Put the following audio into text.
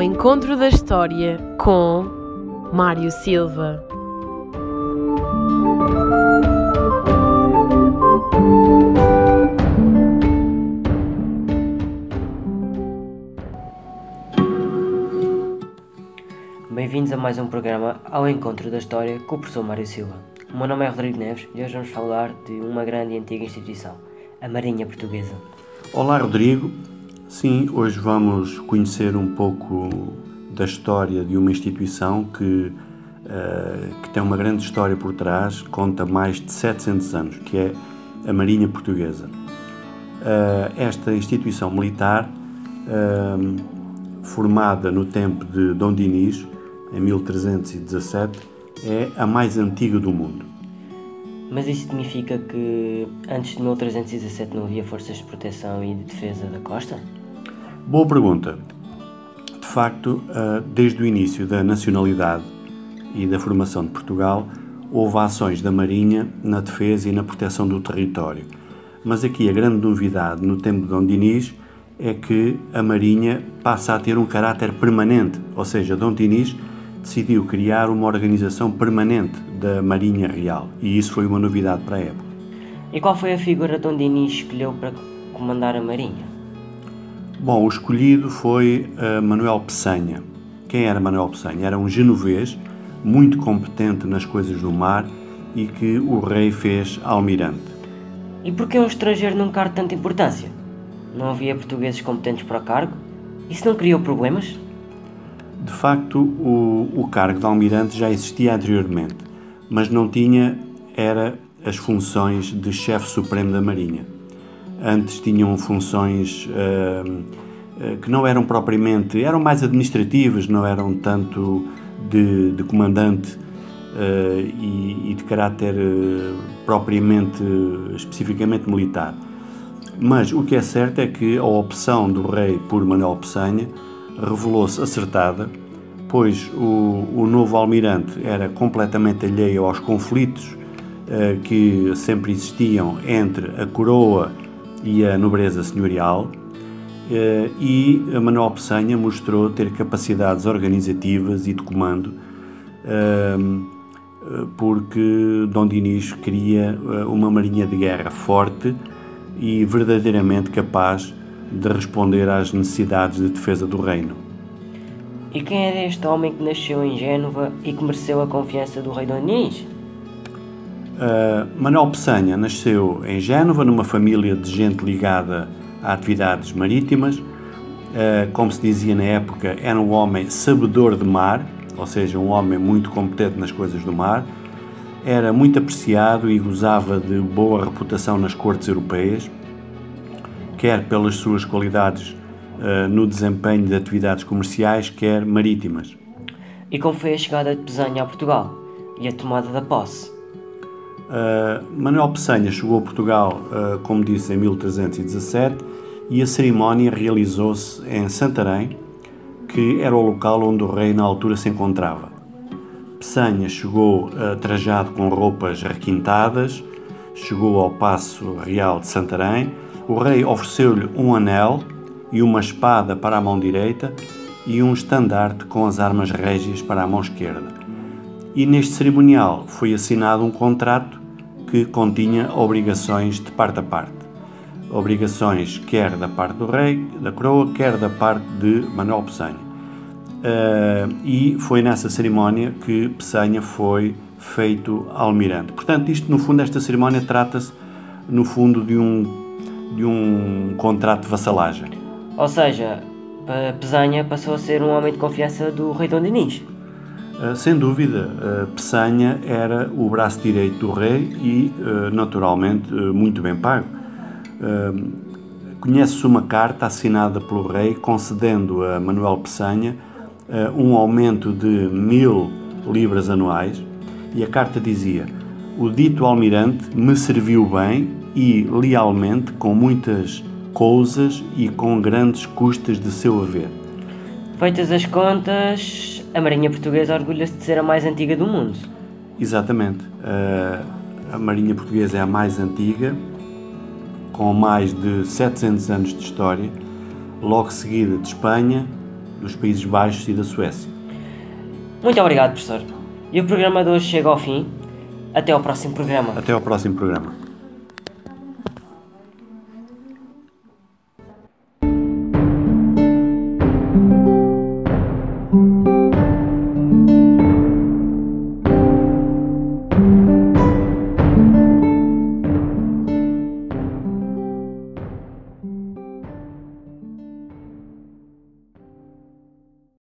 Encontro da História com Mário Silva. Bem-vindos a mais um programa Ao Encontro da História com o professor Mário Silva. O meu nome é Rodrigo Neves e hoje vamos falar de uma grande e antiga instituição, a Marinha Portuguesa. Olá, Rodrigo. Sim, hoje vamos conhecer um pouco da história de uma instituição que, uh, que tem uma grande história por trás, conta mais de 700 anos, que é a Marinha Portuguesa. Uh, esta instituição militar, uh, formada no tempo de Dom Dinis, em 1317, é a mais antiga do mundo. Mas isso significa que antes de 1317 não havia forças de proteção e de defesa da costa? Boa pergunta. De facto, eh, desde o início da nacionalidade e da formação de Portugal, houve ações da Marinha na defesa e na proteção do território. Mas aqui a grande novidade no tempo de Dom Dinis é que a Marinha passa a ter um caráter permanente, ou seja, Dom Dinis decidiu criar uma organização permanente da Marinha Real e isso foi uma novidade para a época. E qual foi a figura que Dom Dinis escolheu para comandar a Marinha? Bom, o escolhido foi uh, Manuel Peçanha. Quem era Manuel Peçanha? Era um genovês muito competente nas coisas do mar e que o rei fez almirante. E por que um estrangeiro num cargo de tanta importância? Não havia portugueses competentes para o cargo? Isso não criou problemas? De facto, o, o cargo de almirante já existia anteriormente, mas não tinha era as funções de chefe supremo da Marinha antes tinham funções uh, uh, que não eram propriamente, eram mais administrativas, não eram tanto de, de comandante uh, e, e, de caráter propriamente, especificamente militar. Mas o que é certo é que a opção do rei por Manuel Peçanha revelou-se acertada, pois o, o novo almirante era completamente alheio aos conflitos que sempre existiam entre a coroa e a nobreza senhorial, eh, e Manuel Peçanha mostrou ter capacidades organizativas e de comando, eh, porque Dom Dinis queria eh, uma marinha de guerra forte e verdadeiramente capaz de responder às necessidades de defesa do reino. E quem era este homem que nasceu em Génova e que mereceu a confiança do rei Dom Dinis? Uh, Manuel Peçanha nasceu em Génova, numa família de gente ligada a atividades marítimas. Uh, como se dizia na época, era um homem sabedor de mar, ou seja, um homem muito competente nas coisas do mar. Era muito apreciado e gozava de boa reputação nas cortes europeias, quer pelas suas qualidades uh, no desempenho de atividades comerciais, quer marítimas. E como foi a chegada de Peçanha a Portugal e a tomada da posse? Uh, Manuel Peçanha chegou a Portugal, uh, como disse, em 1317 e a cerimónia realizou-se em Santarém, que era o local onde o rei na altura se encontrava. Peçanha chegou uh, trajado com roupas requintadas, chegou ao Paço Real de Santarém. O rei ofereceu-lhe um anel e uma espada para a mão direita e um estandarte com as armas régias para a mão esquerda e neste cerimonial foi assinado um contrato que continha obrigações de parte a parte. Obrigações quer da parte do rei, da coroa, quer da parte de Manuel Peçanha. Uh, e foi nessa cerimónia que Peçanha foi feito almirante. Portanto, isto no fundo, esta cerimónia trata-se no fundo de um, de um contrato de vassalagem. Ou seja, Peçanha passou a ser um homem de confiança do rei Dom Dinis. Eh, sem dúvida, Peçanha era o braço direito do rei e, eh, naturalmente, eh, muito bem pago. Conhece-se uma carta assinada pelo rei concedendo a Manuel Peçanha um aumento de mil libras anuais e a carta dizia: O dito almirante me serviu bem e lealmente com muitas coisas e com grandes custas de seu haver. Feitas as contas, a Marinha Portuguesa orgulha-se de ser a mais antiga do mundo. Exatamente. a Marinha Portuguesa é a mais antiga, com mais de 700 anos de história, logo seguida de Espanha, dos Países Baixos e da Suécia. Muito obrigado, professor. E o programa de hoje chega ao fim. Até ao próximo programa. Até ao próximo programa.